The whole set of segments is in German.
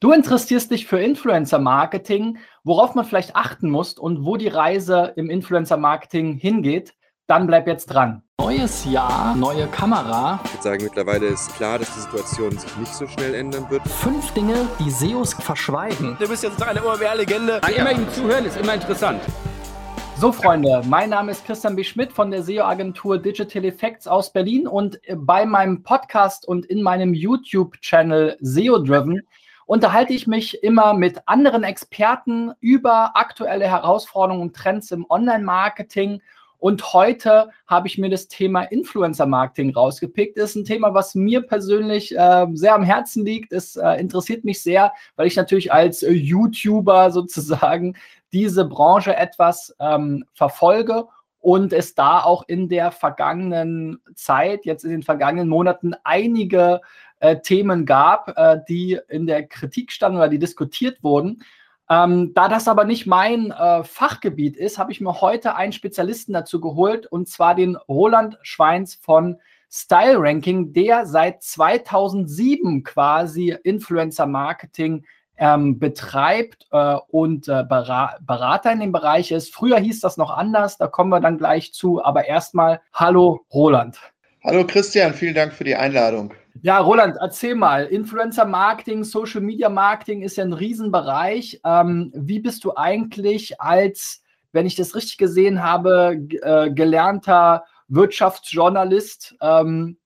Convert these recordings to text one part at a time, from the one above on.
Du interessierst dich für Influencer-Marketing, worauf man vielleicht achten muss und wo die Reise im Influencer-Marketing hingeht, dann bleib jetzt dran. Neues Jahr, neue Kamera. Ich würde sagen, mittlerweile ist klar, dass die Situation sich nicht so schnell ändern wird. Fünf Dinge, die SEOs verschweigen. Du bist jetzt eine OMR-Legende. Immer ihm zuhören ist immer interessant. So, Freunde, mein Name ist Christian B. Schmidt von der SEO-Agentur Digital Effects aus Berlin und bei meinem Podcast und in meinem YouTube-Channel SEO Driven unterhalte ich mich immer mit anderen Experten über aktuelle Herausforderungen und Trends im Online-Marketing. Und heute habe ich mir das Thema Influencer-Marketing rausgepickt. Ist ein Thema, was mir persönlich äh, sehr am Herzen liegt. Es äh, interessiert mich sehr, weil ich natürlich als äh, YouTuber sozusagen diese Branche etwas ähm, verfolge und es da auch in der vergangenen Zeit, jetzt in den vergangenen Monaten, einige äh, Themen gab, äh, die in der Kritik standen oder die diskutiert wurden. Ähm, da das aber nicht mein äh, Fachgebiet ist, habe ich mir heute einen Spezialisten dazu geholt, und zwar den Roland Schweins von Style Ranking, der seit 2007 quasi Influencer Marketing ähm, betreibt äh, und äh, Berater in dem Bereich ist. Früher hieß das noch anders, da kommen wir dann gleich zu. Aber erstmal, hallo Roland. Hallo Christian, vielen Dank für die Einladung. Ja, Roland, erzähl mal. Influencer Marketing, Social Media Marketing ist ja ein Riesenbereich. Ähm, wie bist du eigentlich als, wenn ich das richtig gesehen habe, äh, gelernter Wirtschaftsjournalist ähm,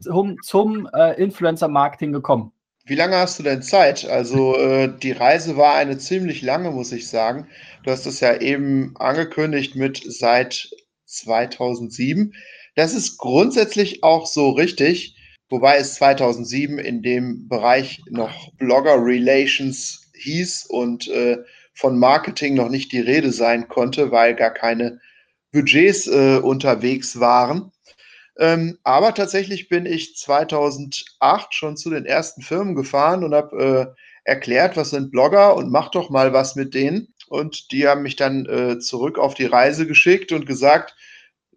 zum, zum äh, Influencer Marketing gekommen? Wie lange hast du denn Zeit? Also äh, die Reise war eine ziemlich lange, muss ich sagen. Du hast es ja eben angekündigt mit seit 2007. Das ist grundsätzlich auch so richtig wobei es 2007 in dem Bereich noch Blogger Relations hieß und äh, von Marketing noch nicht die Rede sein konnte, weil gar keine Budgets äh, unterwegs waren. Ähm, aber tatsächlich bin ich 2008 schon zu den ersten Firmen gefahren und habe äh, erklärt, was sind Blogger und mach doch mal was mit denen. Und die haben mich dann äh, zurück auf die Reise geschickt und gesagt,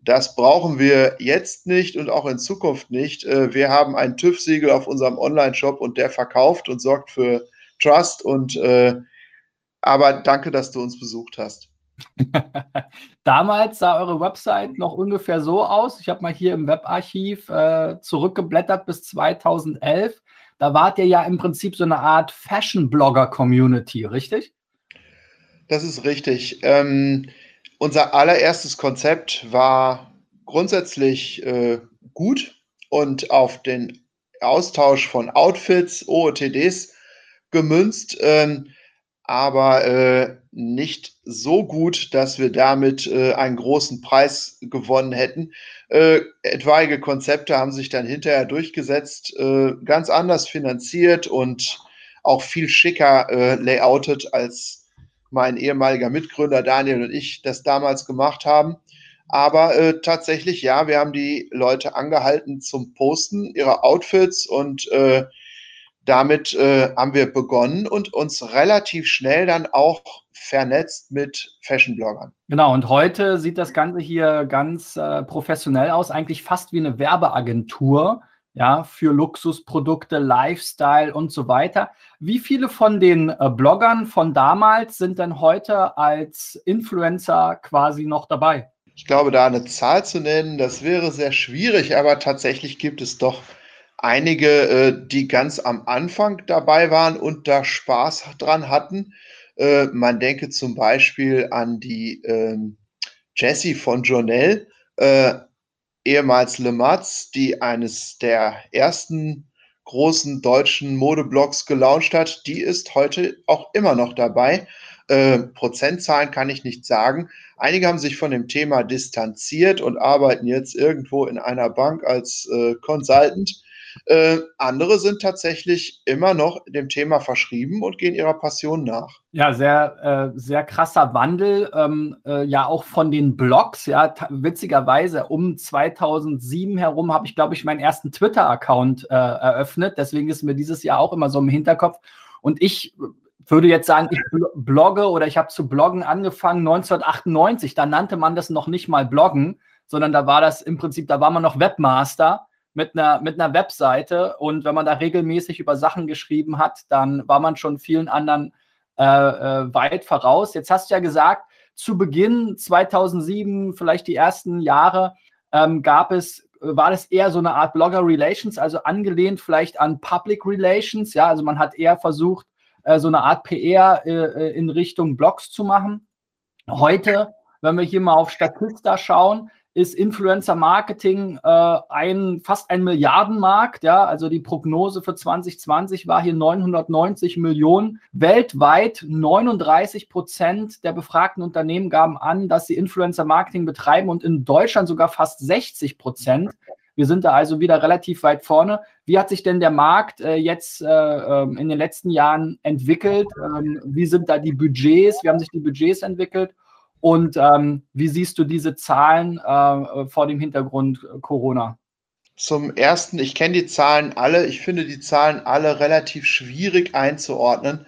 das brauchen wir jetzt nicht und auch in Zukunft nicht. Äh, wir haben ein TÜV-Siegel auf unserem Online-Shop und der verkauft und sorgt für Trust. Und äh, aber danke, dass du uns besucht hast. Damals sah eure Website noch ungefähr so aus. Ich habe mal hier im Webarchiv äh, zurückgeblättert bis 2011. Da wart ihr ja im Prinzip so eine Art Fashion-Blogger-Community, richtig? Das ist richtig. Ähm, unser allererstes Konzept war grundsätzlich äh, gut und auf den Austausch von Outfits, OOTDs gemünzt, ähm, aber äh, nicht so gut, dass wir damit äh, einen großen Preis gewonnen hätten. Äh, etwaige Konzepte haben sich dann hinterher durchgesetzt, äh, ganz anders finanziert und auch viel schicker äh, layoutet als mein ehemaliger Mitgründer Daniel und ich das damals gemacht haben. Aber äh, tatsächlich, ja, wir haben die Leute angehalten zum Posten ihrer Outfits und äh, damit äh, haben wir begonnen und uns relativ schnell dann auch vernetzt mit Fashion-Bloggern. Genau, und heute sieht das Ganze hier ganz äh, professionell aus, eigentlich fast wie eine Werbeagentur ja, für Luxusprodukte, Lifestyle und so weiter. Wie viele von den äh, Bloggern von damals sind denn heute als Influencer quasi noch dabei? Ich glaube, da eine Zahl zu nennen, das wäre sehr schwierig, aber tatsächlich gibt es doch einige, äh, die ganz am Anfang dabei waren und da Spaß dran hatten. Äh, man denke zum Beispiel an die ähm, Jessie von Jonelle, ehemals Lematz, die eines der ersten großen deutschen Modeblogs gelauncht hat, die ist heute auch immer noch dabei. Äh, Prozentzahlen kann ich nicht sagen. Einige haben sich von dem Thema distanziert und arbeiten jetzt irgendwo in einer Bank als äh, Consultant. Äh, andere sind tatsächlich immer noch dem Thema verschrieben und gehen ihrer Passion nach. Ja, sehr, äh, sehr krasser Wandel. Ähm, äh, ja, auch von den Blogs. Ja, witzigerweise um 2007 herum habe ich, glaube ich, meinen ersten Twitter-Account äh, eröffnet. Deswegen ist mir dieses Jahr auch immer so im Hinterkopf. Und ich würde jetzt sagen, ich blogge oder ich habe zu bloggen angefangen 1998. Da nannte man das noch nicht mal bloggen, sondern da war das im Prinzip, da war man noch Webmaster mit einer, mit einer Webseite und wenn man da regelmäßig über Sachen geschrieben hat, dann war man schon vielen anderen äh, äh, weit voraus. Jetzt hast du ja gesagt, zu Beginn 2007, vielleicht die ersten Jahre, ähm, gab es, war das eher so eine Art Blogger Relations, also angelehnt vielleicht an Public Relations. Ja, also man hat eher versucht, äh, so eine Art PR äh, äh, in Richtung Blogs zu machen. Heute, wenn wir hier mal auf Statista schauen, ist Influencer Marketing äh, ein fast ein Milliardenmarkt. Ja, also die Prognose für 2020 war hier 990 Millionen. Weltweit 39 Prozent der befragten Unternehmen gaben an, dass sie Influencer Marketing betreiben und in Deutschland sogar fast 60 Prozent. Wir sind da also wieder relativ weit vorne. Wie hat sich denn der Markt äh, jetzt äh, ähm, in den letzten Jahren entwickelt? Ähm, wie sind da die Budgets? Wie haben sich die Budgets entwickelt? Und ähm, wie siehst du diese Zahlen äh, vor dem Hintergrund äh, Corona? Zum ersten, ich kenne die Zahlen alle. Ich finde die Zahlen alle relativ schwierig einzuordnen,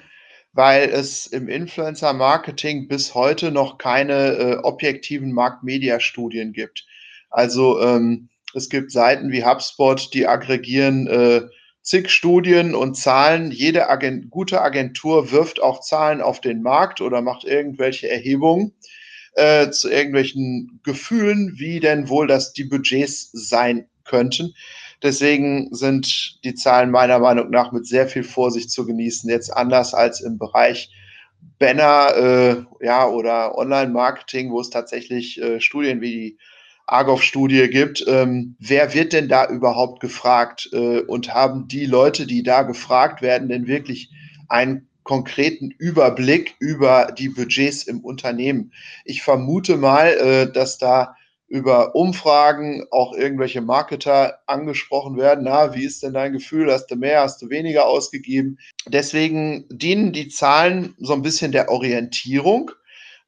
weil es im Influencer-Marketing bis heute noch keine äh, objektiven Marktmedia-Studien gibt. Also ähm, es gibt Seiten wie HubSpot, die aggregieren äh, zig Studien und Zahlen. Jede Agent gute Agentur wirft auch Zahlen auf den Markt oder macht irgendwelche Erhebungen äh, zu irgendwelchen Gefühlen, wie denn wohl das die Budgets sein könnten. Deswegen sind die Zahlen meiner Meinung nach mit sehr viel Vorsicht zu genießen. Jetzt anders als im Bereich Banner äh, ja, oder Online-Marketing, wo es tatsächlich äh, Studien wie die Argov-Studie gibt. Ähm, wer wird denn da überhaupt gefragt? Äh, und haben die Leute, die da gefragt werden, denn wirklich einen konkreten Überblick über die Budgets im Unternehmen. Ich vermute mal, äh, dass da über Umfragen auch irgendwelche Marketer angesprochen werden. Na, wie ist denn dein Gefühl? Hast du mehr, hast du weniger ausgegeben? Deswegen dienen die Zahlen so ein bisschen der Orientierung.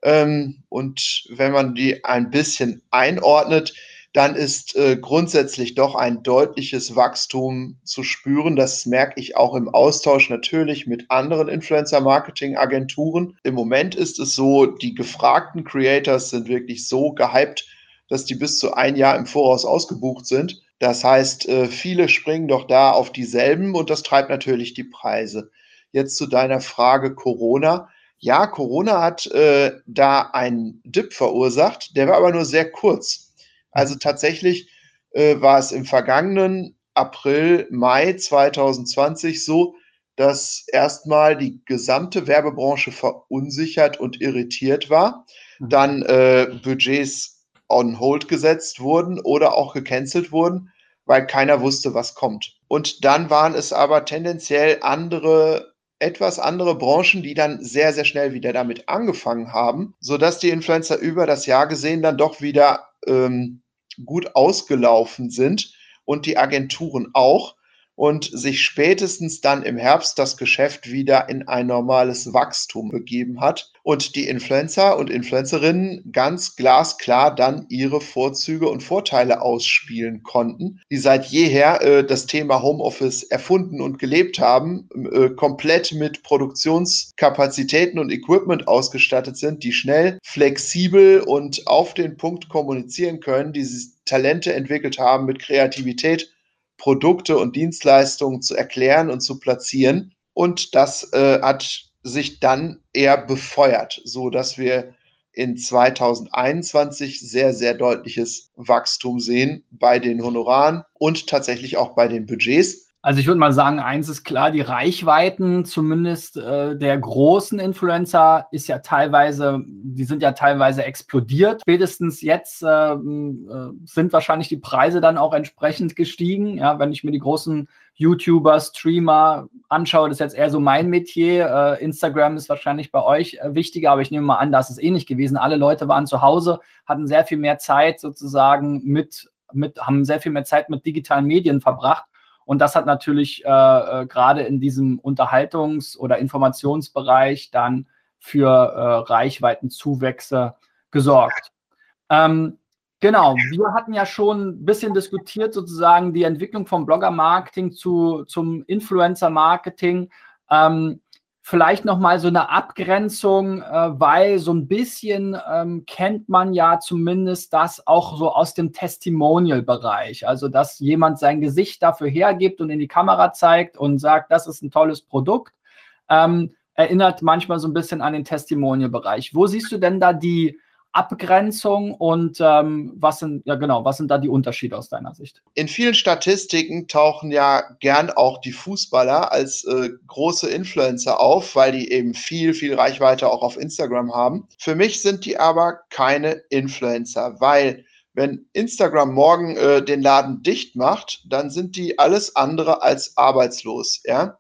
Ähm, und wenn man die ein bisschen einordnet, dann ist äh, grundsätzlich doch ein deutliches Wachstum zu spüren. Das merke ich auch im Austausch natürlich mit anderen Influencer-Marketing-Agenturen. Im Moment ist es so, die gefragten Creators sind wirklich so gehypt, dass die bis zu ein Jahr im Voraus ausgebucht sind. Das heißt, äh, viele springen doch da auf dieselben und das treibt natürlich die Preise. Jetzt zu deiner Frage Corona. Ja, Corona hat äh, da einen Dip verursacht, der war aber nur sehr kurz. Also tatsächlich äh, war es im vergangenen April, Mai 2020 so, dass erstmal die gesamte Werbebranche verunsichert und irritiert war, mhm. dann äh, Budgets on hold gesetzt wurden oder auch gecancelt wurden, weil keiner wusste, was kommt. Und dann waren es aber tendenziell andere etwas andere Branchen, die dann sehr, sehr schnell wieder damit angefangen haben, sodass die Influencer über das Jahr gesehen dann doch wieder ähm, gut ausgelaufen sind und die Agenturen auch und sich spätestens dann im Herbst das Geschäft wieder in ein normales Wachstum begeben hat und die Influencer und Influencerinnen ganz glasklar dann ihre Vorzüge und Vorteile ausspielen konnten, die seit jeher äh, das Thema Homeoffice erfunden und gelebt haben, äh, komplett mit Produktionskapazitäten und Equipment ausgestattet sind, die schnell, flexibel und auf den Punkt kommunizieren können, die Talente entwickelt haben mit Kreativität Produkte und Dienstleistungen zu erklären und zu platzieren. Und das äh, hat sich dann eher befeuert, so dass wir in 2021 sehr, sehr deutliches Wachstum sehen bei den Honoraren und tatsächlich auch bei den Budgets. Also ich würde mal sagen, eins ist klar, die Reichweiten zumindest äh, der großen Influencer ist ja teilweise, die sind ja teilweise explodiert. Spätestens jetzt äh, äh, sind wahrscheinlich die Preise dann auch entsprechend gestiegen. Ja, wenn ich mir die großen YouTuber, Streamer anschaue, das ist jetzt eher so mein Metier. Äh, Instagram ist wahrscheinlich bei euch äh, wichtiger, aber ich nehme mal an, das ist ähnlich gewesen. Alle Leute waren zu Hause, hatten sehr viel mehr Zeit sozusagen mit, mit haben sehr viel mehr Zeit mit digitalen Medien verbracht und das hat natürlich äh, äh, gerade in diesem Unterhaltungs- oder Informationsbereich dann für äh, Reichweitenzuwächse gesorgt. Ähm, genau, wir hatten ja schon ein bisschen diskutiert, sozusagen die Entwicklung vom Blogger-Marketing zu, zum Influencer-Marketing. Ähm, vielleicht noch mal so eine Abgrenzung, äh, weil so ein bisschen ähm, kennt man ja zumindest das auch so aus dem Testimonial-Bereich. Also, dass jemand sein Gesicht dafür hergibt und in die Kamera zeigt und sagt, das ist ein tolles Produkt, ähm, erinnert manchmal so ein bisschen an den Testimonial-Bereich. Wo siehst du denn da die Abgrenzung und ähm, was sind, ja genau, was sind da die Unterschiede aus deiner Sicht? In vielen Statistiken tauchen ja gern auch die Fußballer als äh, große Influencer auf, weil die eben viel, viel Reichweite auch auf Instagram haben. Für mich sind die aber keine Influencer, weil wenn Instagram morgen äh, den Laden dicht macht, dann sind die alles andere als arbeitslos. Ja?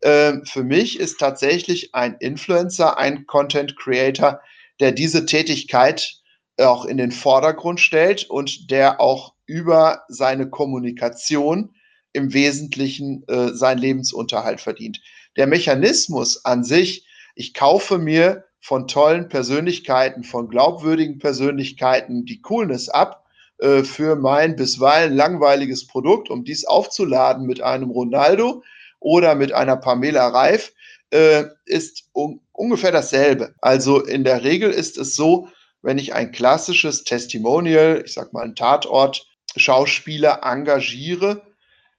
Äh, für mich ist tatsächlich ein Influencer ein Content Creator, der diese Tätigkeit auch in den Vordergrund stellt und der auch über seine Kommunikation im Wesentlichen äh, seinen Lebensunterhalt verdient. Der Mechanismus an sich, ich kaufe mir von tollen Persönlichkeiten, von glaubwürdigen Persönlichkeiten die Coolness ab äh, für mein bisweilen langweiliges Produkt, um dies aufzuladen mit einem Ronaldo oder mit einer Pamela Reif, äh, ist un ungefähr dasselbe. Also in der Regel ist es so, wenn ich ein klassisches Testimonial, ich sag mal ein Tatort, Schauspieler engagiere,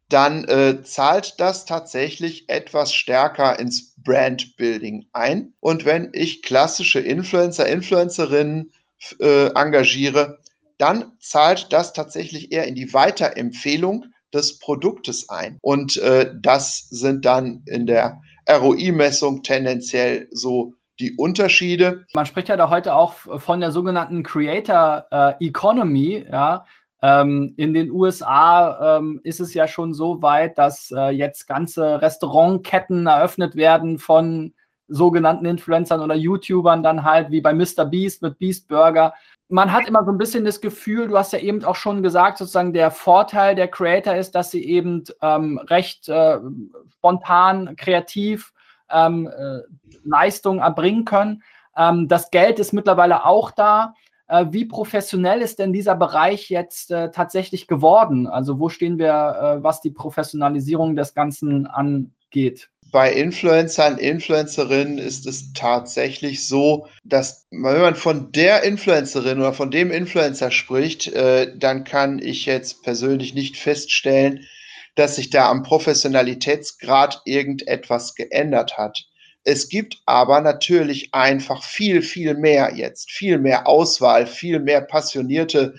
dann äh, zahlt das tatsächlich etwas stärker ins Brandbuilding ein. Und wenn ich klassische Influencer, Influencerinnen äh, engagiere, dann zahlt das tatsächlich eher in die Weiterempfehlung des Produktes ein. Und äh, das sind dann in der ROI-Messung tendenziell so die Unterschiede. Man spricht ja da heute auch von der sogenannten Creator äh, Economy, ja. Ähm, in den USA ähm, ist es ja schon so weit, dass äh, jetzt ganze Restaurantketten eröffnet werden von sogenannten Influencern oder YouTubern dann halt, wie bei Mr. Beast mit Beast Burger man hat immer so ein bisschen das Gefühl, du hast ja eben auch schon gesagt, sozusagen der Vorteil der Creator ist, dass sie eben ähm, recht äh, spontan, kreativ ähm, äh, Leistungen erbringen können. Ähm, das Geld ist mittlerweile auch da. Äh, wie professionell ist denn dieser Bereich jetzt äh, tatsächlich geworden? Also wo stehen wir, äh, was die Professionalisierung des Ganzen angeht? Bei Influencern, Influencerinnen ist es tatsächlich so, dass wenn man von der Influencerin oder von dem Influencer spricht, äh, dann kann ich jetzt persönlich nicht feststellen, dass sich da am Professionalitätsgrad irgendetwas geändert hat. Es gibt aber natürlich einfach viel, viel mehr jetzt, viel mehr Auswahl, viel mehr passionierte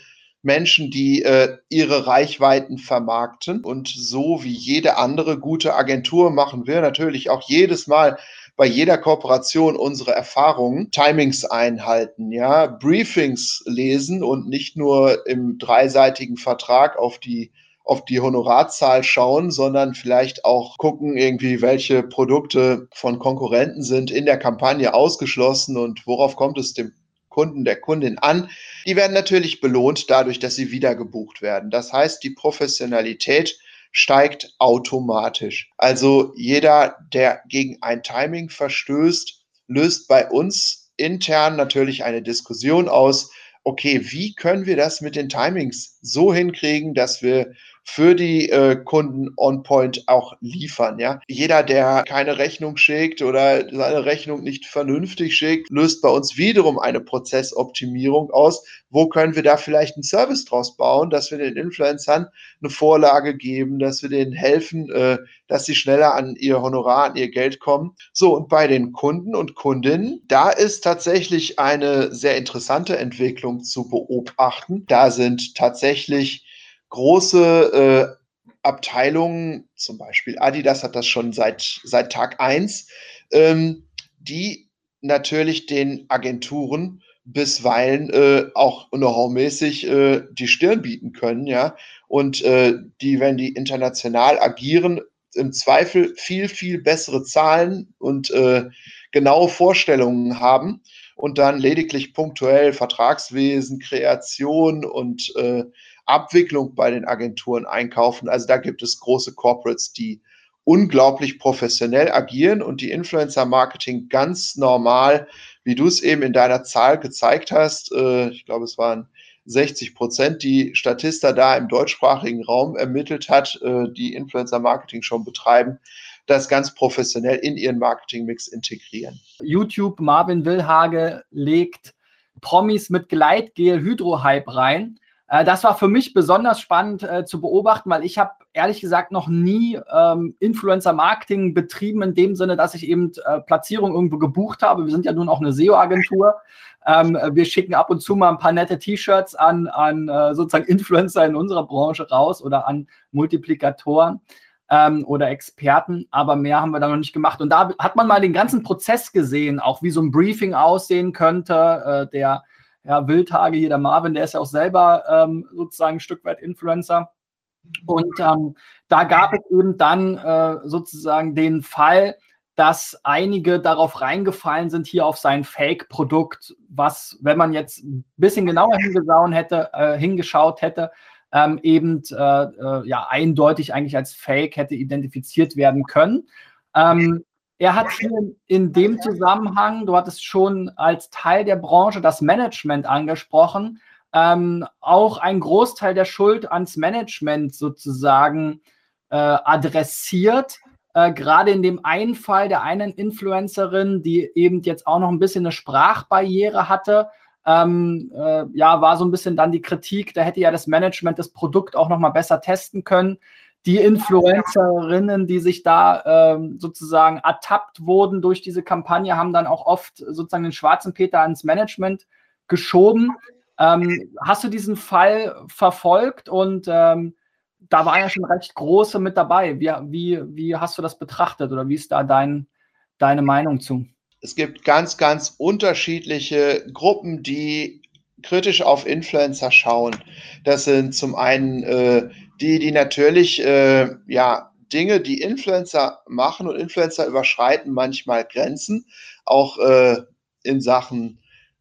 Menschen, die äh, ihre Reichweiten vermarkten. Und so wie jede andere gute Agentur machen wir natürlich auch jedes Mal bei jeder Kooperation unsere Erfahrungen, Timings einhalten, ja, Briefings lesen und nicht nur im dreiseitigen Vertrag auf die auf die Honorarzahl schauen, sondern vielleicht auch gucken, irgendwie, welche Produkte von Konkurrenten sind in der Kampagne ausgeschlossen und worauf kommt es dem Kunden, der Kundin an. Die werden natürlich belohnt dadurch, dass sie wieder gebucht werden. Das heißt, die Professionalität steigt automatisch. Also jeder, der gegen ein Timing verstößt, löst bei uns intern natürlich eine Diskussion aus. Okay, wie können wir das mit den Timings so hinkriegen, dass wir für die äh, Kunden on point auch liefern. Ja? Jeder, der keine Rechnung schickt oder seine Rechnung nicht vernünftig schickt, löst bei uns wiederum eine Prozessoptimierung aus. Wo können wir da vielleicht einen Service draus bauen, dass wir den Influencern eine Vorlage geben, dass wir denen helfen, äh, dass sie schneller an ihr Honorar, an ihr Geld kommen. So, und bei den Kunden und Kundinnen, da ist tatsächlich eine sehr interessante Entwicklung zu beobachten. Da sind tatsächlich große äh, Abteilungen, zum Beispiel Adidas hat das schon seit, seit Tag 1, ähm, die natürlich den Agenturen bisweilen äh, auch know-how-mäßig äh, die Stirn bieten können, ja. Und äh, die, wenn die international agieren, im Zweifel viel, viel bessere Zahlen und äh, genaue Vorstellungen haben und dann lediglich punktuell Vertragswesen, Kreation und äh, Abwicklung bei den Agenturen einkaufen. Also da gibt es große Corporates, die unglaublich professionell agieren und die Influencer-Marketing ganz normal, wie du es eben in deiner Zahl gezeigt hast, äh, ich glaube, es waren 60 Prozent, die Statista da im deutschsprachigen Raum ermittelt hat, äh, die Influencer-Marketing schon betreiben, das ganz professionell in ihren Marketingmix integrieren. YouTube, Marvin Willhage legt Promis mit Gleitgel Hydrohype rein. Äh, das war für mich besonders spannend äh, zu beobachten, weil ich habe ehrlich gesagt noch nie ähm, Influencer-Marketing betrieben in dem Sinne, dass ich eben äh, Platzierung irgendwo gebucht habe. Wir sind ja nun auch eine SEO-Agentur. Ähm, wir schicken ab und zu mal ein paar nette T-Shirts an, an äh, sozusagen Influencer in unserer Branche raus oder an Multiplikatoren ähm, oder Experten, aber mehr haben wir da noch nicht gemacht. Und da hat man mal den ganzen Prozess gesehen, auch wie so ein Briefing aussehen könnte. Äh, der ja, Wildhage hier, der Marvin, der ist ja auch selber ähm, sozusagen ein Stück weit Influencer. Und ähm, da gab es eben dann äh, sozusagen den Fall, dass einige darauf reingefallen sind, hier auf sein Fake-Produkt, was, wenn man jetzt ein bisschen genauer hingeschaut hätte, äh, hingeschaut hätte, ähm, eben äh, äh, ja eindeutig eigentlich als Fake hätte identifiziert werden können. Ähm, er hat hier in dem Zusammenhang, du hattest schon als Teil der Branche das Management angesprochen, ähm, auch einen Großteil der Schuld ans Management sozusagen äh, adressiert. Äh, Gerade in dem einen Fall der einen Influencerin, die eben jetzt auch noch ein bisschen eine Sprachbarriere hatte, ähm, äh, ja, war so ein bisschen dann die Kritik, da hätte ja das Management das Produkt auch noch mal besser testen können die Influencerinnen, die sich da ähm, sozusagen ertappt wurden durch diese Kampagne, haben dann auch oft sozusagen den schwarzen Peter ans Management geschoben. Ähm, hast du diesen Fall verfolgt und ähm, da war ja schon recht große mit dabei. Wie, wie, wie hast du das betrachtet oder wie ist da dein, deine Meinung zu? Es gibt ganz, ganz unterschiedliche Gruppen, die kritisch auf Influencer schauen. Das sind zum einen äh, die, die natürlich, äh, ja, Dinge, die Influencer machen und Influencer überschreiten manchmal Grenzen, auch äh, in Sachen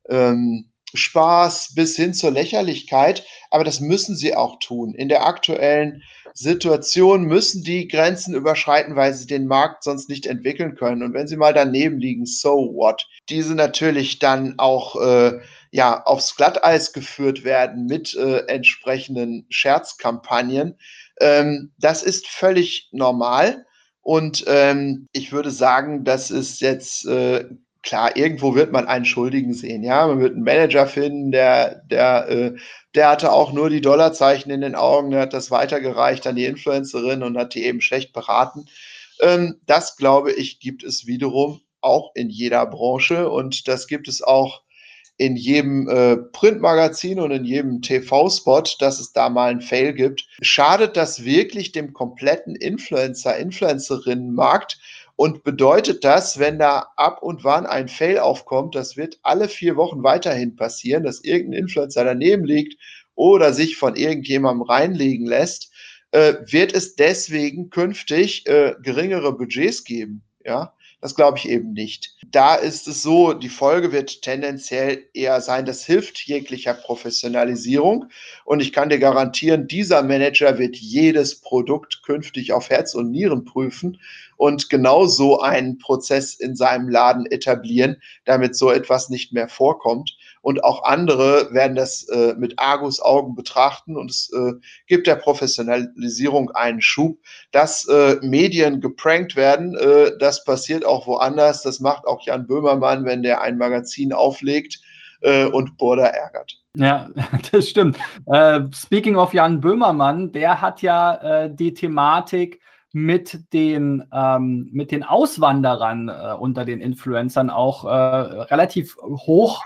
ähm, Spaß bis hin zur Lächerlichkeit. Aber das müssen sie auch tun. In der aktuellen Situation müssen die Grenzen überschreiten, weil sie den Markt sonst nicht entwickeln können. Und wenn sie mal daneben liegen, so what? Diese natürlich dann auch äh, ja, aufs Glatteis geführt werden mit äh, entsprechenden Scherzkampagnen. Ähm, das ist völlig normal. Und ähm, ich würde sagen, das ist jetzt äh, klar, irgendwo wird man einen Schuldigen sehen. Ja, man wird einen Manager finden, der, der, äh, der hatte auch nur die Dollarzeichen in den Augen, der hat das weitergereicht an die Influencerin und hat die eben schlecht beraten. Ähm, das glaube ich, gibt es wiederum auch in jeder Branche und das gibt es auch in jedem äh, Printmagazin und in jedem TV-Spot, dass es da mal einen Fail gibt. Schadet das wirklich dem kompletten Influencer, Influencerinnen-Markt? Und bedeutet das, wenn da ab und wann ein Fail aufkommt, das wird alle vier Wochen weiterhin passieren, dass irgendein Influencer daneben liegt oder sich von irgendjemandem reinlegen lässt, äh, wird es deswegen künftig äh, geringere Budgets geben. Ja, das glaube ich eben nicht. Da ist es so, die Folge wird tendenziell eher sein, das hilft jeglicher Professionalisierung. Und ich kann dir garantieren, dieser Manager wird jedes Produkt künftig auf Herz und Nieren prüfen und genau so einen Prozess in seinem Laden etablieren, damit so etwas nicht mehr vorkommt. Und auch andere werden das äh, mit Argus-Augen betrachten und es äh, gibt der Professionalisierung einen Schub. Dass äh, Medien geprankt werden, äh, das passiert auch woanders. Das macht auch Jan Böhmermann, wenn der ein Magazin auflegt äh, und Border ärgert. Ja, das stimmt. Äh, speaking of Jan Böhmermann, der hat ja die Thematik, mit den, ähm, mit den Auswanderern äh, unter den Influencern auch äh, relativ hoch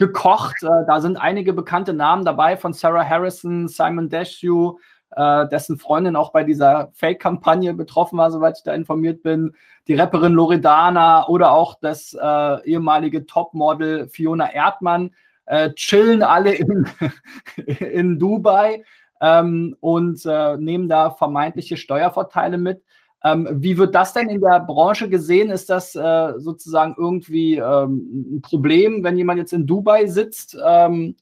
gekocht. Äh, da sind einige bekannte Namen dabei von Sarah Harrison, Simon Desue, äh, dessen Freundin auch bei dieser Fake-Kampagne betroffen war, soweit ich da informiert bin. Die Rapperin Loredana oder auch das äh, ehemalige Topmodel Fiona Erdmann äh, chillen alle in, in Dubai ähm, und äh, nehmen da vermeintliche Steuervorteile mit. Ähm, wie wird das denn in der Branche gesehen? Ist das äh, sozusagen irgendwie ähm, ein Problem, wenn jemand jetzt in Dubai sitzt? Ähm,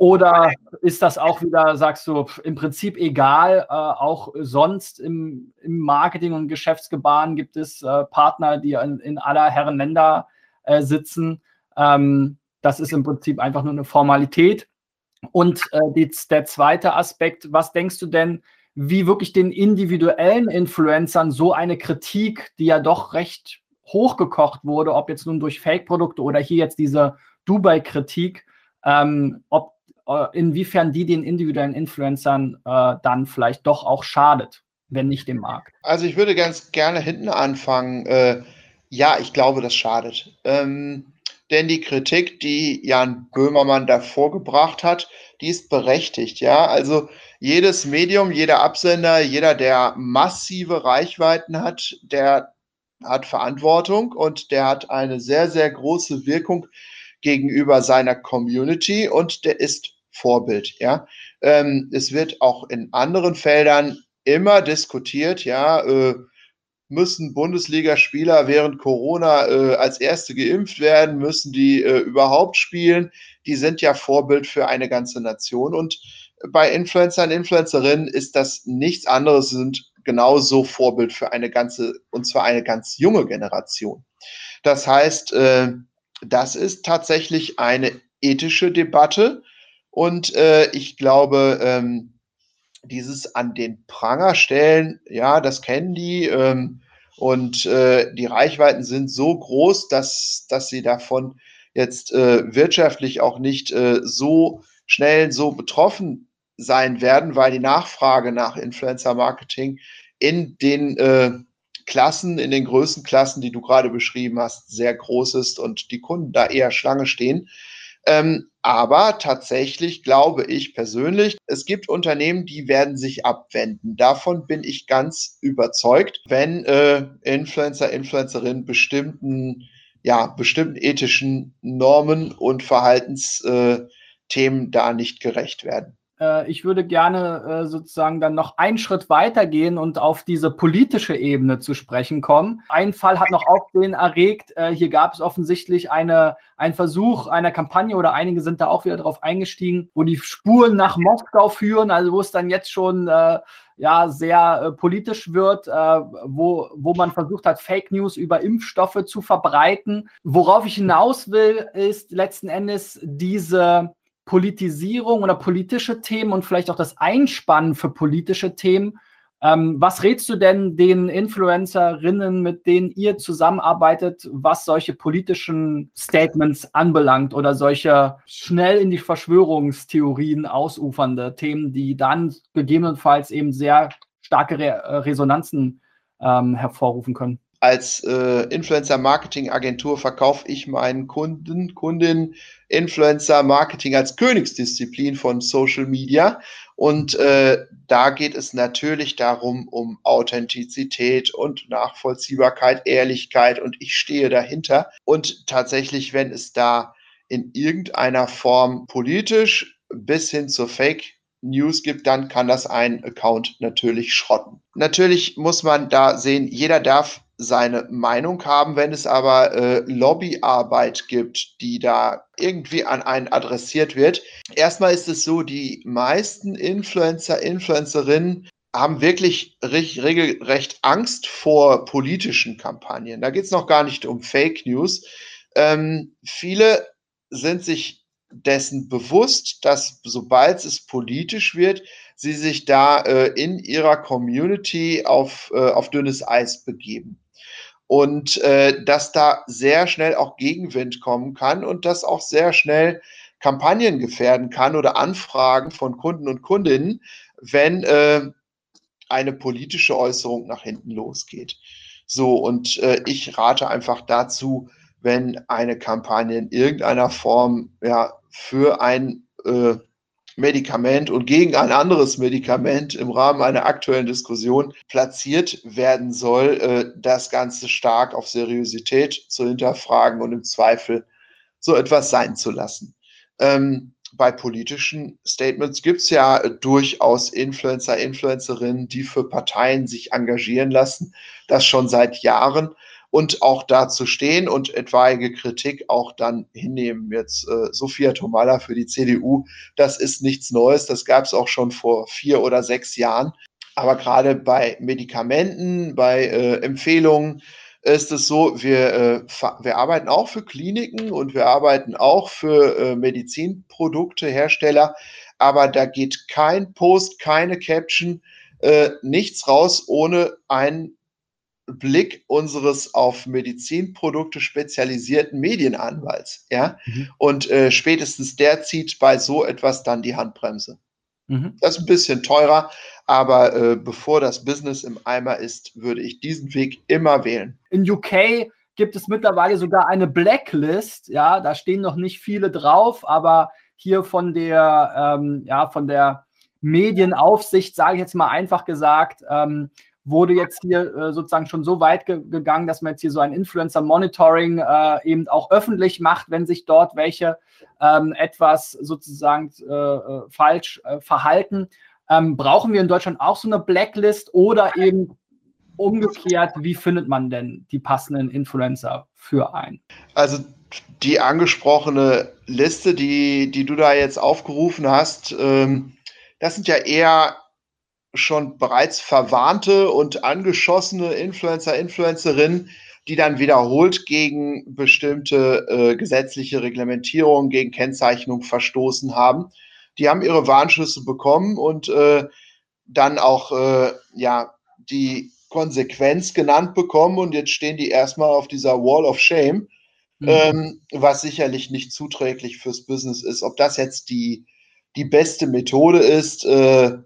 oder ist das auch wieder, sagst du, im Prinzip egal? Äh, auch sonst im, im, Marketing und Geschäftsgebaren gibt es äh, Partner, die in, in, aller Herren Länder äh, sitzen. Ähm, das ist im Prinzip einfach nur eine Formalität. Und äh, die, der zweite Aspekt, was denkst du denn, wie wirklich den individuellen Influencern so eine Kritik, die ja doch recht hochgekocht wurde, ob jetzt nun durch Fake-Produkte oder hier jetzt diese Dubai-Kritik, ähm, ob äh, inwiefern die den individuellen Influencern äh, dann vielleicht doch auch schadet, wenn nicht dem Markt. Also ich würde ganz gerne hinten anfangen. Äh, ja, ich glaube, das schadet. Ähm, denn die Kritik, die Jan Böhmermann davor gebracht hat, die ist berechtigt. Ja, also jedes Medium, jeder Absender, jeder, der massive Reichweiten hat, der hat Verantwortung und der hat eine sehr, sehr große Wirkung gegenüber seiner Community und der ist Vorbild. Ja, ähm, es wird auch in anderen Feldern immer diskutiert. Ja, äh, müssen Bundesligaspieler während Corona äh, als Erste geimpft werden? Müssen die äh, überhaupt spielen? Die sind ja Vorbild für eine ganze Nation. Und bei Influencern, Influencerinnen ist das nichts anderes, sind genauso Vorbild für eine ganze, und zwar eine ganz junge Generation. Das heißt, äh, das ist tatsächlich eine ethische Debatte. Und äh, ich glaube, ähm, dieses an den Pranger stellen, ja, das kennen die. Ähm, und äh, die Reichweiten sind so groß, dass, dass sie davon jetzt äh, wirtschaftlich auch nicht äh, so schnell so betroffen sein werden, weil die Nachfrage nach Influencer-Marketing in den äh, Klassen, in den Größenklassen, die du gerade beschrieben hast, sehr groß ist und die Kunden da eher Schlange stehen. Ähm, aber tatsächlich glaube ich persönlich, es gibt Unternehmen, die werden sich abwenden. Davon bin ich ganz überzeugt, wenn äh, Influencer, Influencerinnen bestimmten, ja, bestimmten ethischen Normen und Verhaltensthemen äh, da nicht gerecht werden. Äh, ich würde gerne äh, sozusagen dann noch einen Schritt weitergehen und auf diese politische Ebene zu sprechen kommen. Ein Fall hat noch Aufsehen erregt. Äh, hier gab es offensichtlich eine, einen Versuch einer Kampagne oder einige sind da auch wieder drauf eingestiegen, wo die Spuren nach Moskau führen, also wo es dann jetzt schon äh, ja sehr äh, politisch wird, äh, wo, wo man versucht hat, Fake News über Impfstoffe zu verbreiten. Worauf ich hinaus will, ist letzten Endes diese Politisierung oder politische Themen und vielleicht auch das Einspannen für politische Themen. Ähm, was rätst du denn den Influencerinnen, mit denen ihr zusammenarbeitet, was solche politischen Statements anbelangt oder solche schnell in die Verschwörungstheorien ausufernde Themen, die dann gegebenenfalls eben sehr starke Re äh, Resonanzen ähm, hervorrufen können? Als äh, Influencer-Marketing-Agentur verkaufe ich meinen Kunden, Kundinnen Influencer-Marketing als Königsdisziplin von Social Media. Und äh, da geht es natürlich darum, um Authentizität und Nachvollziehbarkeit, Ehrlichkeit und ich stehe dahinter. Und tatsächlich, wenn es da in irgendeiner Form politisch bis hin zur Fake News gibt, dann kann das ein Account natürlich schrotten. Natürlich muss man da sehen, jeder darf seine Meinung haben. Wenn es aber äh, Lobbyarbeit gibt, die da irgendwie an einen adressiert wird, erstmal ist es so, die meisten Influencer, Influencerinnen haben wirklich regelrecht Angst vor politischen Kampagnen. Da geht es noch gar nicht um Fake News. Ähm, viele sind sich dessen bewusst, dass sobald es politisch wird, sie sich da äh, in ihrer Community auf, äh, auf dünnes Eis begeben und äh, dass da sehr schnell auch Gegenwind kommen kann und dass auch sehr schnell Kampagnen gefährden kann oder Anfragen von Kunden und Kundinnen, wenn äh, eine politische Äußerung nach hinten losgeht. So, und äh, ich rate einfach dazu, wenn eine Kampagne in irgendeiner Form ja, für ein äh, Medikament und gegen ein anderes Medikament im Rahmen einer aktuellen Diskussion platziert werden soll, äh, das Ganze stark auf Seriosität zu hinterfragen und im Zweifel so etwas sein zu lassen. Ähm, bei politischen Statements gibt es ja durchaus Influencer, Influencerinnen, die für Parteien sich engagieren lassen, das schon seit Jahren und auch dazu stehen und etwaige Kritik auch dann hinnehmen. Jetzt äh, Sophia Tomalla für die CDU, das ist nichts Neues, das gab es auch schon vor vier oder sechs Jahren. Aber gerade bei Medikamenten, bei äh, Empfehlungen ist es so, wir, äh, wir arbeiten auch für Kliniken und wir arbeiten auch für äh, Medizinproduktehersteller, aber da geht kein Post, keine Caption äh, nichts raus ohne einen Blick unseres auf Medizinprodukte spezialisierten Medienanwalts. Ja? Mhm. Und äh, spätestens der zieht bei so etwas dann die Handbremse. Mhm. Das ist ein bisschen teurer, aber äh, bevor das Business im Eimer ist, würde ich diesen Weg immer wählen. In UK gibt es mittlerweile sogar eine Blacklist. Ja, da stehen noch nicht viele drauf, aber hier von der, ähm, ja, von der Medienaufsicht, sage ich jetzt mal einfach gesagt, ähm, wurde jetzt hier äh, sozusagen schon so weit ge gegangen, dass man jetzt hier so ein Influencer-Monitoring äh, eben auch öffentlich macht, wenn sich dort welche ähm, etwas sozusagen äh, äh falsch äh, verhalten. Ähm, brauchen wir in Deutschland auch so eine Blacklist oder eben umgekehrt, wie findet man denn die passenden Influencer für einen? Also die angesprochene Liste, die, die du da jetzt aufgerufen hast, ähm, das sind ja eher schon bereits verwarnte und angeschossene Influencer, Influencerinnen, die dann wiederholt gegen bestimmte äh, gesetzliche Reglementierungen, gegen Kennzeichnung verstoßen haben. Die haben ihre Warnschüsse bekommen und äh, dann auch äh, ja die Konsequenz genannt bekommen und jetzt stehen die erstmal auf dieser Wall of Shame, mhm. ähm, was sicherlich nicht zuträglich fürs Business ist. Ob das jetzt die, die beste Methode ist, äh,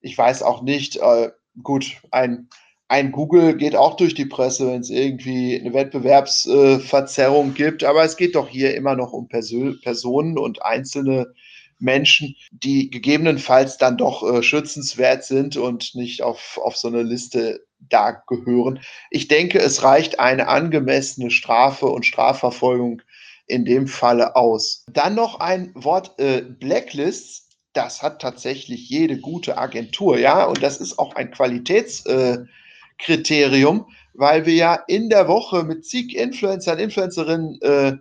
ich weiß auch nicht. Äh, gut, ein, ein Google geht auch durch die Presse, wenn es irgendwie eine Wettbewerbsverzerrung äh, gibt. Aber es geht doch hier immer noch um Persö Personen und einzelne Menschen, die gegebenenfalls dann doch äh, schützenswert sind und nicht auf, auf so eine Liste da gehören. Ich denke, es reicht eine angemessene Strafe und Strafverfolgung in dem Falle aus. Dann noch ein Wort äh, Blacklists das hat tatsächlich jede gute Agentur, ja, und das ist auch ein Qualitätskriterium, äh, weil wir ja in der Woche mit zig Influencern, Influencerinnen äh,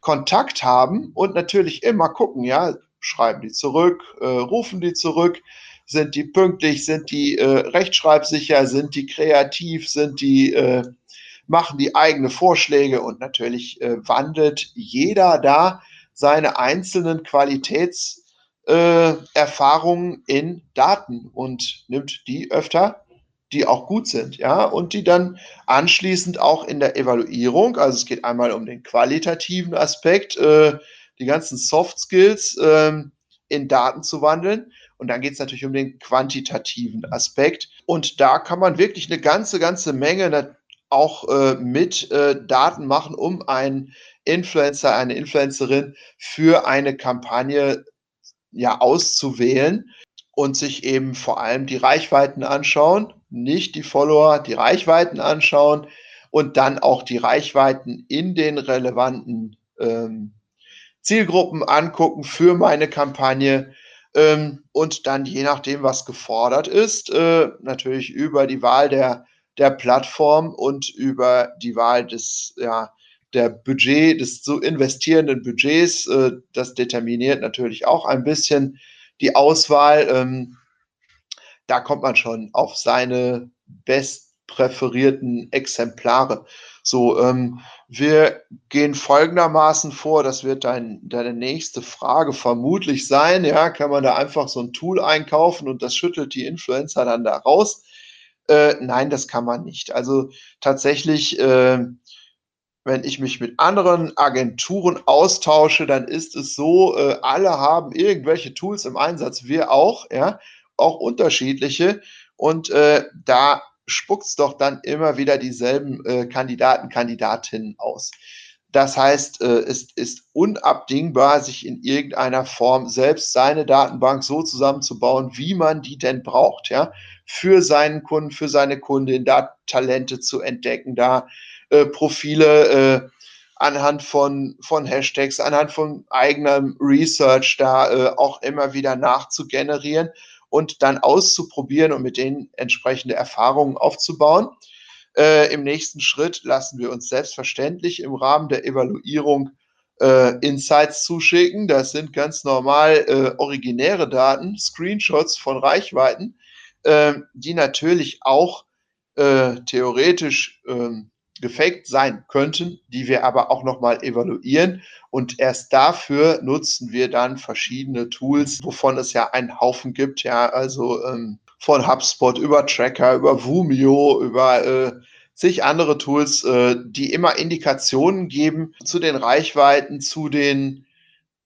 Kontakt haben und natürlich immer gucken, ja, schreiben die zurück, äh, rufen die zurück, sind die pünktlich, sind die äh, rechtschreibsicher, sind die kreativ, sind die äh, machen die eigene Vorschläge? Und natürlich äh, wandelt jeder da seine einzelnen Qualitäts äh, Erfahrungen in Daten und nimmt die öfter, die auch gut sind, ja, und die dann anschließend auch in der Evaluierung, also es geht einmal um den qualitativen Aspekt, äh, die ganzen Soft Skills äh, in Daten zu wandeln. Und dann geht es natürlich um den quantitativen Aspekt. Und da kann man wirklich eine ganze, ganze Menge auch äh, mit äh, Daten machen, um einen Influencer, eine Influencerin für eine Kampagne ja auszuwählen und sich eben vor allem die Reichweiten anschauen, nicht die Follower, die Reichweiten anschauen und dann auch die Reichweiten in den relevanten ähm, Zielgruppen angucken für meine Kampagne ähm, und dann je nachdem, was gefordert ist, äh, natürlich über die Wahl der, der Plattform und über die Wahl des, ja, der Budget, des zu investierenden Budgets, äh, das determiniert natürlich auch ein bisschen die Auswahl. Ähm, da kommt man schon auf seine bestpräferierten Exemplare. So, ähm, wir gehen folgendermaßen vor, das wird dein, deine nächste Frage vermutlich sein. Ja, kann man da einfach so ein Tool einkaufen und das schüttelt die Influencer dann da raus? Äh, nein, das kann man nicht. Also tatsächlich äh, wenn ich mich mit anderen Agenturen austausche, dann ist es so, äh, alle haben irgendwelche Tools im Einsatz, wir auch, ja, auch unterschiedliche. Und äh, da spuckt es doch dann immer wieder dieselben äh, Kandidaten, Kandidatinnen aus. Das heißt, äh, es ist unabdingbar, sich in irgendeiner Form selbst seine Datenbank so zusammenzubauen, wie man die denn braucht, ja, für seinen Kunden, für seine Kundin, da Talente zu entdecken, da äh, Profile äh, anhand von, von Hashtags, anhand von eigenem Research da äh, auch immer wieder nachzugenerieren und dann auszuprobieren und mit denen entsprechende Erfahrungen aufzubauen. Äh, Im nächsten Schritt lassen wir uns selbstverständlich im Rahmen der Evaluierung äh, Insights zuschicken. Das sind ganz normal äh, originäre Daten, Screenshots von Reichweiten, äh, die natürlich auch äh, theoretisch ähm, gefaked sein könnten, die wir aber auch nochmal evaluieren. Und erst dafür nutzen wir dann verschiedene Tools, wovon es ja einen Haufen gibt. Ja, also ähm, von HubSpot über Tracker, über Vumio, über äh, zig andere Tools, äh, die immer Indikationen geben zu den Reichweiten, zu den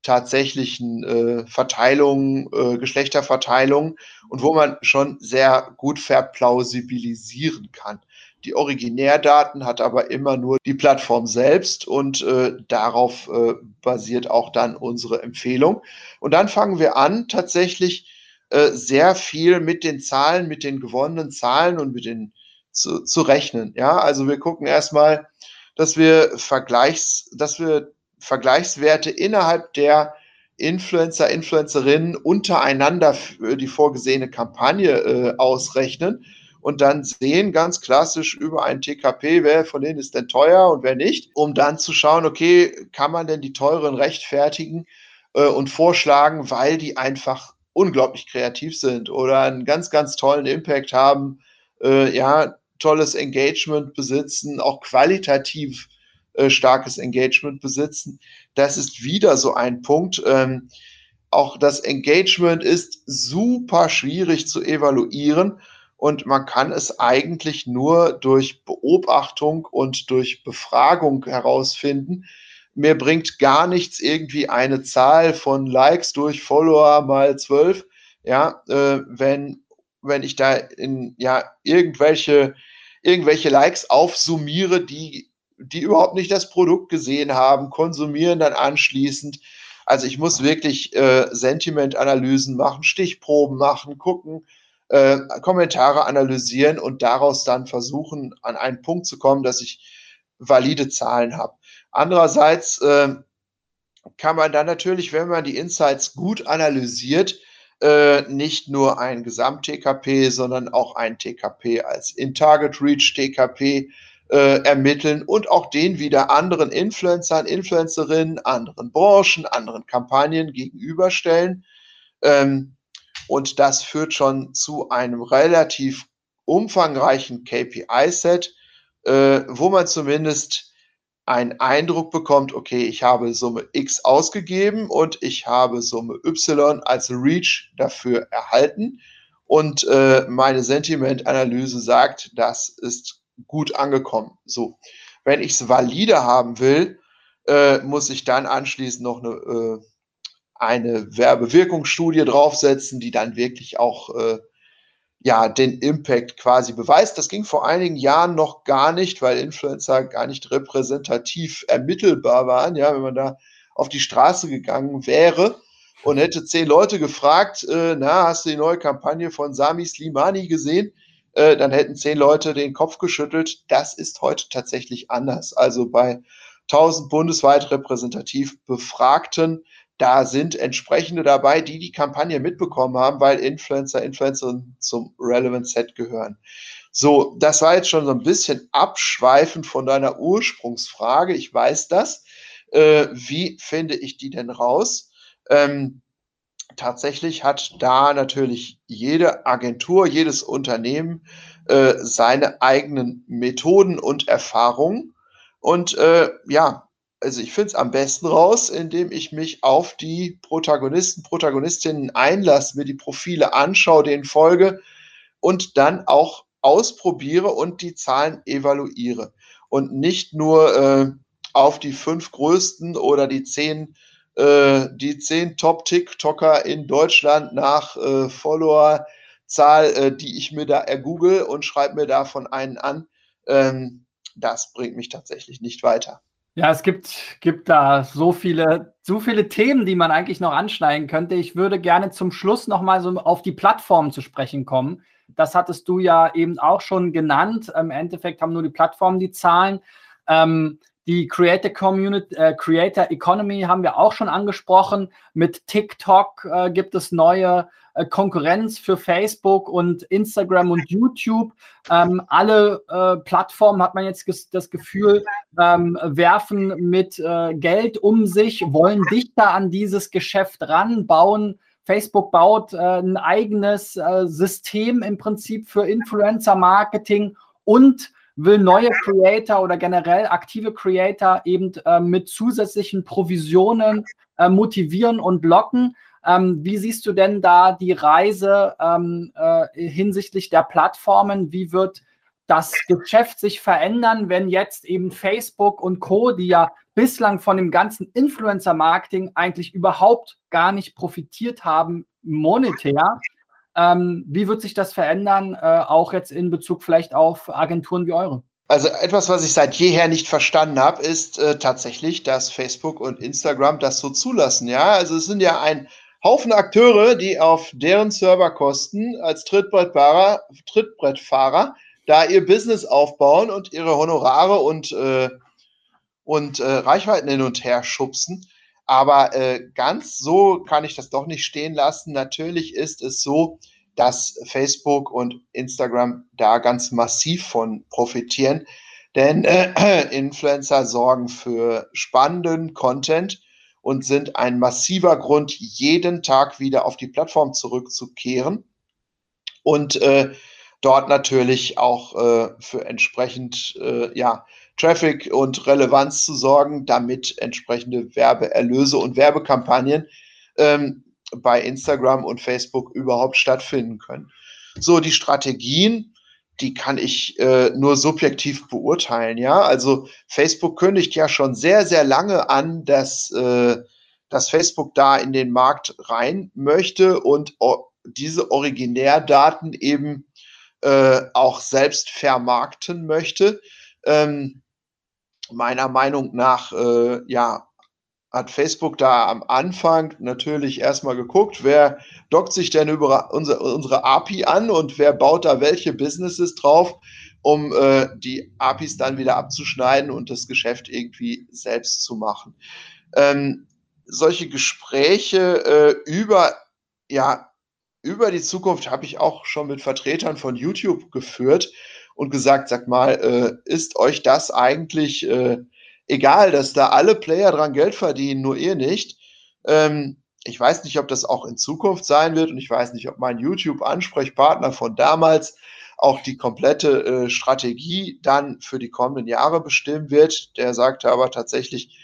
tatsächlichen äh, Verteilungen, äh, Geschlechterverteilungen und wo man schon sehr gut verplausibilisieren kann. Die Originärdaten hat aber immer nur die Plattform selbst und äh, darauf äh, basiert auch dann unsere Empfehlung. Und dann fangen wir an, tatsächlich äh, sehr viel mit den Zahlen, mit den gewonnenen Zahlen und mit den zu, zu rechnen. Ja, also wir gucken erstmal, dass wir Vergleichs, dass wir Vergleichswerte innerhalb der Influencer, Influencerinnen untereinander für die vorgesehene Kampagne äh, ausrechnen und dann sehen ganz klassisch über ein TKP, wer von denen ist denn teuer und wer nicht, um dann zu schauen, okay, kann man denn die teuren rechtfertigen äh, und vorschlagen, weil die einfach unglaublich kreativ sind oder einen ganz, ganz tollen Impact haben, äh, ja, tolles Engagement besitzen, auch qualitativ äh, starkes Engagement besitzen. Das ist wieder so ein Punkt. Ähm, auch das Engagement ist super schwierig zu evaluieren und man kann es eigentlich nur durch Beobachtung und durch Befragung herausfinden. Mir bringt gar nichts irgendwie eine Zahl von Likes durch Follower mal zwölf, ja, äh, wenn, wenn ich da in ja irgendwelche, irgendwelche Likes aufsummiere, die die überhaupt nicht das Produkt gesehen haben, konsumieren dann anschließend. Also ich muss wirklich äh, Sentimentanalysen machen, Stichproben machen, gucken, äh, Kommentare analysieren und daraus dann versuchen, an einen Punkt zu kommen, dass ich valide Zahlen habe. Andererseits äh, kann man dann natürlich, wenn man die Insights gut analysiert, äh, nicht nur ein Gesamt-TKP, sondern auch ein TKP als In-Target-Reach-TKP äh, ermitteln und auch den wieder anderen Influencern, Influencerinnen, anderen Branchen, anderen Kampagnen gegenüberstellen. Ähm, und das führt schon zu einem relativ umfangreichen KPI-Set, äh, wo man zumindest einen Eindruck bekommt, okay, ich habe Summe X ausgegeben und ich habe Summe Y als Reach dafür erhalten. Und äh, meine Sentimentanalyse sagt, das ist gut angekommen. So, wenn ich es valide haben will, äh, muss ich dann anschließend noch eine, äh, eine Werbewirkungsstudie draufsetzen, die dann wirklich auch äh, ja, den Impact quasi beweist. Das ging vor einigen Jahren noch gar nicht, weil Influencer gar nicht repräsentativ ermittelbar waren. Ja, wenn man da auf die Straße gegangen wäre und hätte zehn Leute gefragt, äh, na, hast du die neue Kampagne von Sami Slimani gesehen? Äh, dann hätten zehn Leute den Kopf geschüttelt. Das ist heute tatsächlich anders. Also bei 1000 bundesweit repräsentativ Befragten, da sind entsprechende dabei, die die Kampagne mitbekommen haben, weil Influencer, Influencerinnen zum Relevant Set gehören. So, das war jetzt schon so ein bisschen abschweifend von deiner Ursprungsfrage. Ich weiß das. Äh, wie finde ich die denn raus? Ähm, tatsächlich hat da natürlich jede Agentur, jedes Unternehmen äh, seine eigenen Methoden und Erfahrungen. Und äh, ja, also ich finde es am besten raus, indem ich mich auf die Protagonisten, Protagonistinnen einlasse, mir die Profile anschaue, denen folge und dann auch ausprobiere und die Zahlen evaluiere. Und nicht nur äh, auf die fünf größten oder die zehn äh, die zehn Top-TikToker in Deutschland nach äh, Follower-Zahl, äh, die ich mir da ergoogle und schreibe mir davon einen an. Ähm, das bringt mich tatsächlich nicht weiter. Ja, es gibt, gibt da so viele, so viele Themen, die man eigentlich noch anschneiden könnte. Ich würde gerne zum Schluss nochmal so auf die Plattformen zu sprechen kommen. Das hattest du ja eben auch schon genannt. Im Endeffekt haben nur die Plattformen die Zahlen. Ähm, die Creator Community, äh, Creator Economy haben wir auch schon angesprochen. Mit TikTok äh, gibt es neue Konkurrenz für Facebook und Instagram und YouTube. Ähm, alle äh, Plattformen hat man jetzt das Gefühl, ähm, werfen mit äh, Geld um sich, wollen dichter an dieses Geschäft ran, bauen Facebook baut äh, ein eigenes äh, System im Prinzip für Influencer-Marketing und will neue Creator oder generell aktive Creator eben äh, mit zusätzlichen Provisionen äh, motivieren und locken. Ähm, wie siehst du denn da die Reise ähm, äh, hinsichtlich der Plattformen? Wie wird das Geschäft sich verändern, wenn jetzt eben Facebook und Co., die ja bislang von dem ganzen Influencer-Marketing eigentlich überhaupt gar nicht profitiert haben, monetär, ähm, wie wird sich das verändern, äh, auch jetzt in Bezug vielleicht auf Agenturen wie eure? Also etwas, was ich seit jeher nicht verstanden habe, ist äh, tatsächlich, dass Facebook und Instagram das so zulassen. Ja, also es sind ja ein Haufen Akteure, die auf deren Serverkosten als Trittbrettfahrer, Trittbrettfahrer da ihr Business aufbauen und ihre Honorare und, äh, und äh, Reichweiten hin und her schubsen. Aber äh, ganz so kann ich das doch nicht stehen lassen. Natürlich ist es so, dass Facebook und Instagram da ganz massiv von profitieren. Denn äh, Influencer sorgen für spannenden Content und sind ein massiver Grund, jeden Tag wieder auf die Plattform zurückzukehren. Und äh, dort natürlich auch äh, für entsprechend äh, ja, Traffic und Relevanz zu sorgen, damit entsprechende Werbeerlöse und Werbekampagnen ähm, bei Instagram und Facebook überhaupt stattfinden können. So, die Strategien, die kann ich äh, nur subjektiv beurteilen, ja. Also Facebook kündigt ja schon sehr, sehr lange an, dass, äh, dass Facebook da in den Markt rein möchte und diese Originärdaten eben äh, auch selbst vermarkten möchte. Ähm, meiner Meinung nach, äh, ja, hat Facebook da am Anfang natürlich erstmal geguckt, wer dockt sich denn über unsere, unsere API an und wer baut da welche Businesses drauf, um äh, die APIs dann wieder abzuschneiden und das Geschäft irgendwie selbst zu machen. Ähm, solche Gespräche äh, über ja, über die Zukunft habe ich auch schon mit Vertretern von YouTube geführt und gesagt, sag mal, äh, ist euch das eigentlich äh, egal, dass da alle Player dran Geld verdienen, nur ihr nicht? Ähm, ich weiß nicht, ob das auch in Zukunft sein wird und ich weiß nicht, ob mein YouTube-Ansprechpartner von damals auch die komplette äh, Strategie dann für die kommenden Jahre bestimmen wird. Der sagte aber tatsächlich,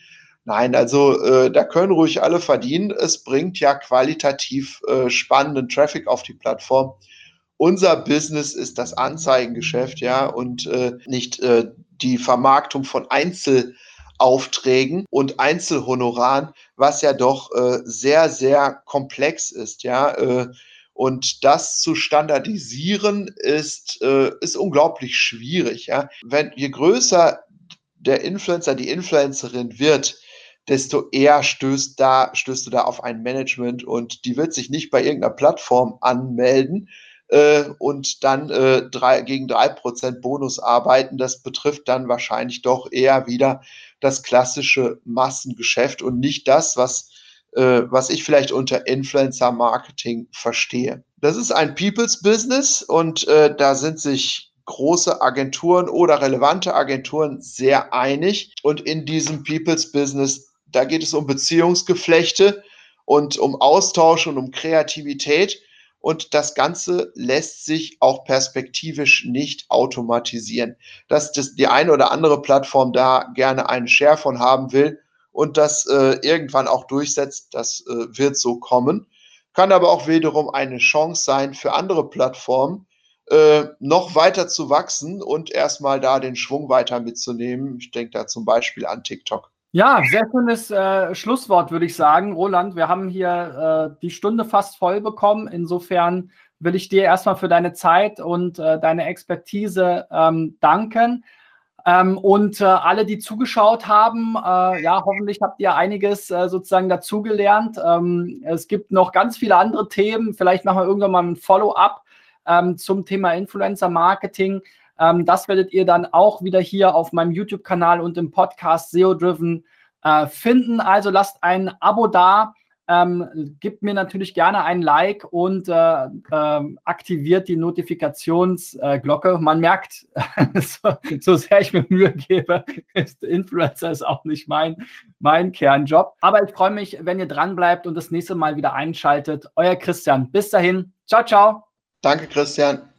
Nein, also äh, da können ruhig alle verdienen. Es bringt ja qualitativ äh, spannenden Traffic auf die Plattform. Unser Business ist das Anzeigengeschäft, ja, und äh, nicht äh, die Vermarktung von Einzelaufträgen und Einzelhonoraren, was ja doch äh, sehr, sehr komplex ist, ja. Äh, und das zu standardisieren ist, äh, ist unglaublich schwierig. Ja? Wenn, je größer der Influencer, die Influencerin wird, desto eher stößt, da, stößt du da auf ein Management und die wird sich nicht bei irgendeiner Plattform anmelden äh, und dann äh, drei, gegen drei Prozent Bonus arbeiten. Das betrifft dann wahrscheinlich doch eher wieder das klassische Massengeschäft und nicht das, was, äh, was ich vielleicht unter Influencer-Marketing verstehe. Das ist ein People's Business und äh, da sind sich große Agenturen oder relevante Agenturen sehr einig. Und in diesem People's Business da geht es um Beziehungsgeflechte und um Austausch und um Kreativität. Und das Ganze lässt sich auch perspektivisch nicht automatisieren. Dass das die eine oder andere Plattform da gerne einen Share von haben will und das äh, irgendwann auch durchsetzt, das äh, wird so kommen. Kann aber auch wiederum eine Chance sein für andere Plattformen, äh, noch weiter zu wachsen und erstmal da den Schwung weiter mitzunehmen. Ich denke da zum Beispiel an TikTok. Ja, sehr schönes äh, Schlusswort, würde ich sagen. Roland, wir haben hier äh, die Stunde fast voll bekommen. Insofern will ich dir erstmal für deine Zeit und äh, deine Expertise ähm, danken. Ähm, und äh, alle, die zugeschaut haben, äh, ja, hoffentlich habt ihr einiges äh, sozusagen dazugelernt. Ähm, es gibt noch ganz viele andere Themen. Vielleicht machen wir irgendwann mal ein Follow-up ähm, zum Thema Influencer-Marketing. Ähm, das werdet ihr dann auch wieder hier auf meinem YouTube-Kanal und im Podcast SEO Driven äh, finden. Also lasst ein Abo da. Ähm, gebt mir natürlich gerne ein Like und äh, äh, aktiviert die Notifikationsglocke. Man merkt, so, so, sehr ich mir Mühe gebe, ist Influencer ist auch nicht mein, mein Kernjob. Aber ich freue mich, wenn ihr dran bleibt und das nächste Mal wieder einschaltet. Euer Christian. Bis dahin. Ciao, ciao. Danke, Christian.